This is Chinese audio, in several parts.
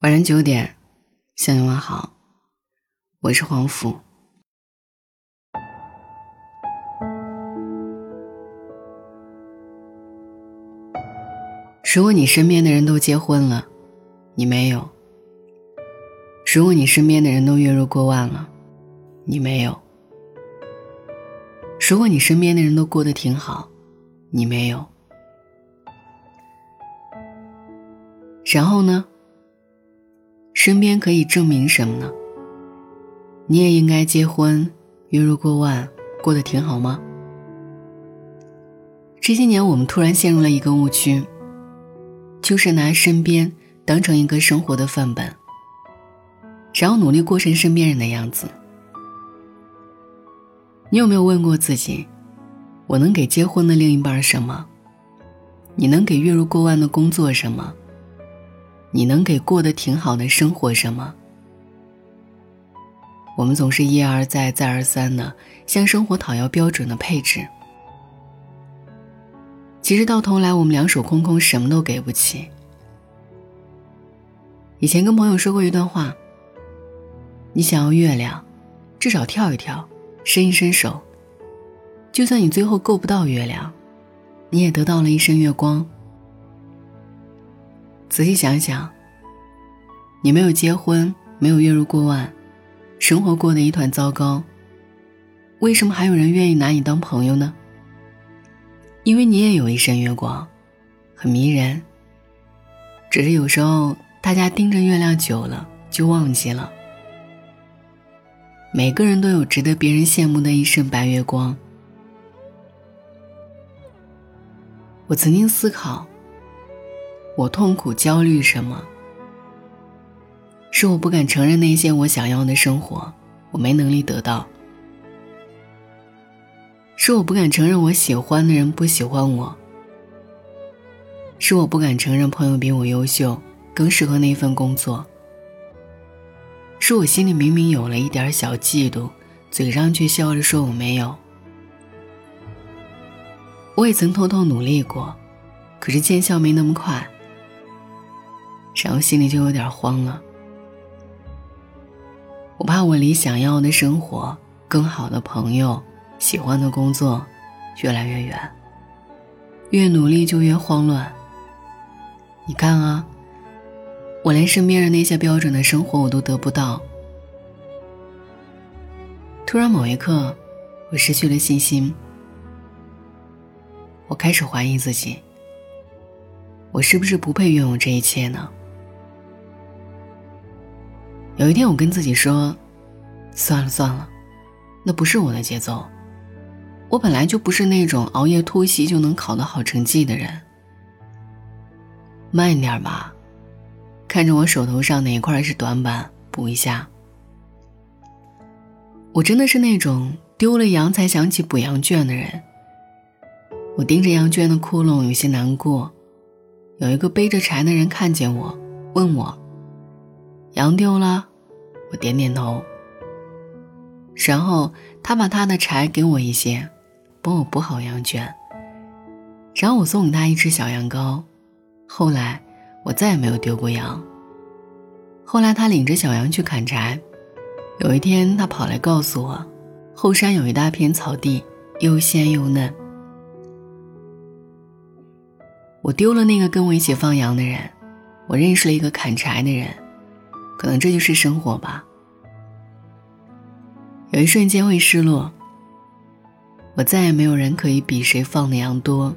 晚上九点，向你问好，我是黄甫。如果你身边的人都结婚了，你没有；如果你身边的人都月入过万了，你没有；如果你身边的人都过得挺好，你没有。然后呢？身边可以证明什么呢？你也应该结婚，月入过万，过得挺好吗？这些年，我们突然陷入了一个误区，就是拿身边当成一个生活的范本，然后努力过成身边人的样子。你有没有问过自己：我能给结婚的另一半什么？你能给月入过万的工作什么？你能给过得挺好的生活什么？我们总是一而再、再而三的向生活讨要标准的配置，其实到头来我们两手空空，什么都给不起。以前跟朋友说过一段话：你想要月亮，至少跳一跳，伸一伸手，就算你最后够不到月亮，你也得到了一身月光。仔细想想，你没有结婚，没有月入过万，生活过得一团糟糕。为什么还有人愿意拿你当朋友呢？因为你也有一身月光，很迷人。只是有时候大家盯着月亮久了，就忘记了，每个人都有值得别人羡慕的一身白月光。我曾经思考。我痛苦、焦虑什么？是我不敢承认那些我想要的生活，我没能力得到；是我不敢承认我喜欢的人不喜欢我；是我不敢承认朋友比我优秀，更适合那份工作；是我心里明明有了一点小嫉妒，嘴上却笑着说我没有。我也曾偷偷努力过，可是见效没那么快。然后心里就有点慌了，我怕我离想要的生活、更好的朋友、喜欢的工作越来越远，越努力就越慌乱。你看啊，我连身边人那些标准的生活我都得不到。突然某一刻，我失去了信心，我开始怀疑自己，我是不是不配拥有这一切呢？有一天，我跟自己说：“算了算了，那不是我的节奏。我本来就不是那种熬夜突袭就能考得好成绩的人。慢一点吧，看着我手头上哪一块是短板，补一下。我真的是那种丢了羊才想起补羊圈的人。我盯着羊圈的窟窿，有些难过。有一个背着柴的人看见我，问我。”羊丢了，我点点头。然后他把他的柴给我一些，帮我补好羊圈。然后我送给他一只小羊羔。后来我再也没有丢过羊。后来他领着小羊去砍柴。有一天他跑来告诉我，后山有一大片草地，又鲜又嫩。我丢了那个跟我一起放羊的人，我认识了一个砍柴的人。可能这就是生活吧。有一瞬间会失落。我再也没有人可以比谁放的羊多，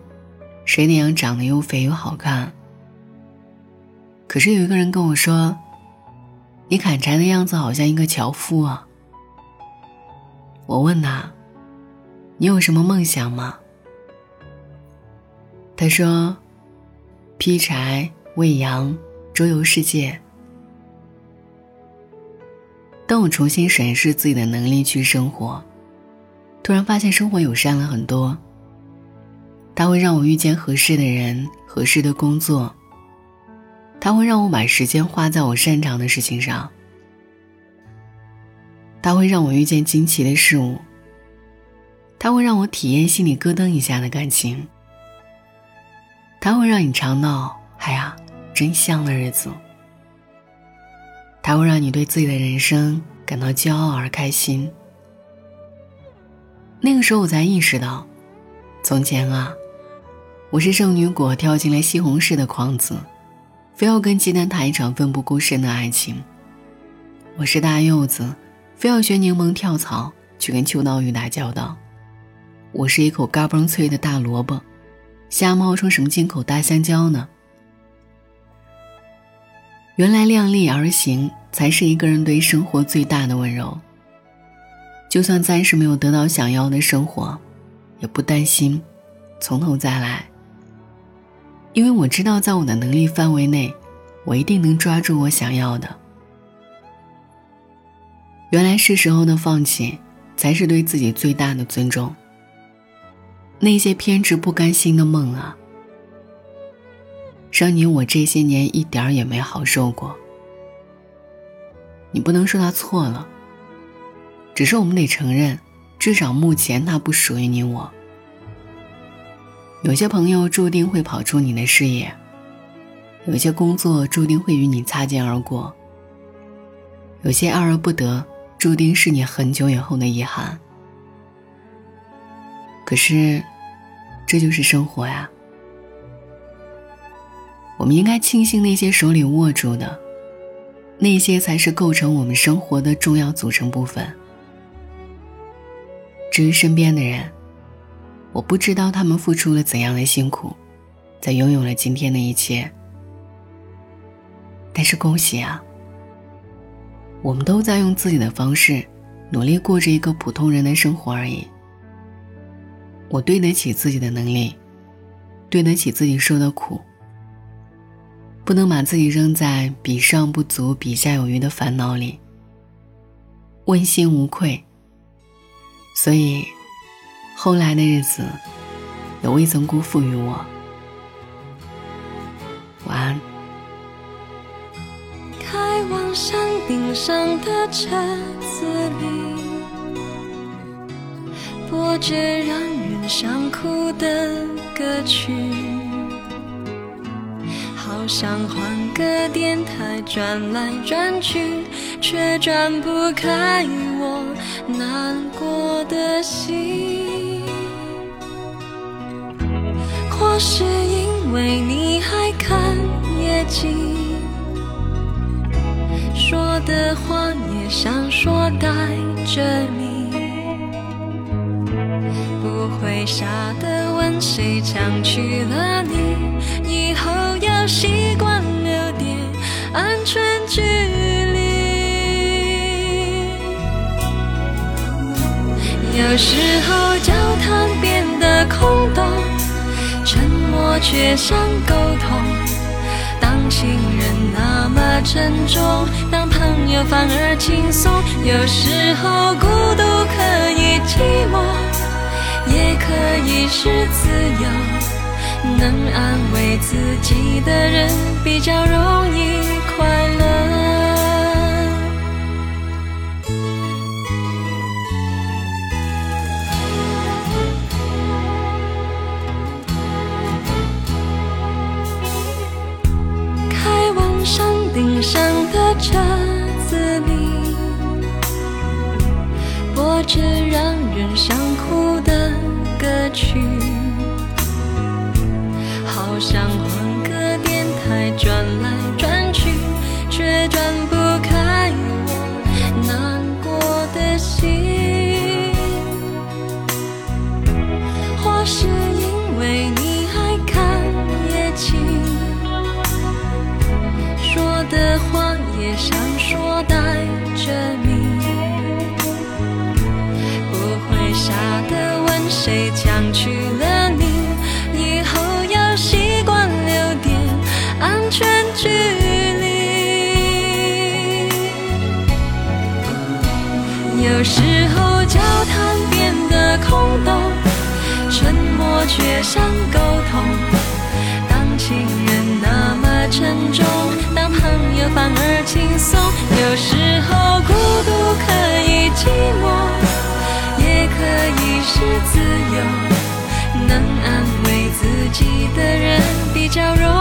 谁的羊长得又肥又好看。可是有一个人跟我说：“你砍柴的样子好像一个樵夫啊。”我问他：“你有什么梦想吗？”他说：“劈柴、喂羊、周游世界。”当我重新审视自己的能力去生活，突然发现生活友善了很多。它会让我遇见合适的人、合适的工作。它会让我把时间花在我擅长的事情上。它会让我遇见惊奇的事物。它会让我体验心里咯噔一下的感情。它会让你尝到“哎呀，真香”的日子。它会让你对自己的人生感到骄傲而开心。那个时候我才意识到，从前啊，我是圣女果跳进了西红柿的筐子，非要跟鸡蛋谈一场奋不顾身的爱情；我是大柚子，非要学柠檬跳槽去跟秋刀鱼打交道；我是一口嘎嘣脆的大萝卜，瞎冒充什么进口大香蕉呢？原来量力而行才是一个人对生活最大的温柔。就算暂时没有得到想要的生活，也不担心，从头再来。因为我知道，在我的能力范围内，我一定能抓住我想要的。原来是时候的放弃，才是对自己最大的尊重。那些偏执不甘心的梦啊，让你我这些年一点儿也没好受过。你不能说他错了。只是我们得承认，至少目前他不属于你我。有些朋友注定会跑出你的视野，有些工作注定会与你擦肩而过，有些爱而不得，注定是你很久以后的遗憾。可是，这就是生活呀。我们应该庆幸那些手里握住的，那些才是构成我们生活的重要组成部分。至于身边的人，我不知道他们付出了怎样的辛苦，才拥有了今天的一切。但是恭喜啊，我们都在用自己的方式，努力过着一个普通人的生活而已。我对得起自己的能力，对得起自己受的苦，不能把自己扔在比上不足、比下有余的烦恼里。问心无愧。所以，后来的日子也未曾辜负于我。晚安。开往山顶上的车子里，播着让人想哭的歌曲，想换个电台转来转去，却转不开我。难过的心，或是因为你还看夜景，说的话也想说带着你，不会傻的问谁抢去了你，以后习惯留点安全距离。有时候交谈变得空洞，沉默却像沟通。当情人那么沉重，当朋友反而轻松。有时候孤独可以寂寞，也可以是自由。能安慰自己的人，比较容易快乐。开往山顶上的车子里，播着傻的问谁抢去了你，以后要习惯留点安全距离。有时候交谈变得空洞，沉默却像沟通。当情人那么沉重。当朋友反而轻松，有时候孤独可以寂寞，是自由。能安慰自己的人，比较容易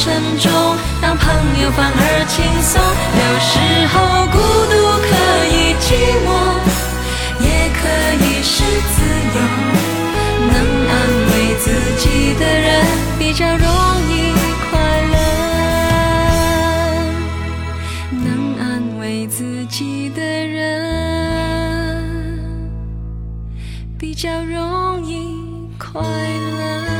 沉重，当朋友反而轻松。有时候孤独可以寂寞，也可以是自由。能安慰自己的人，比较容易快乐。能安慰自己的人，比较容易快乐。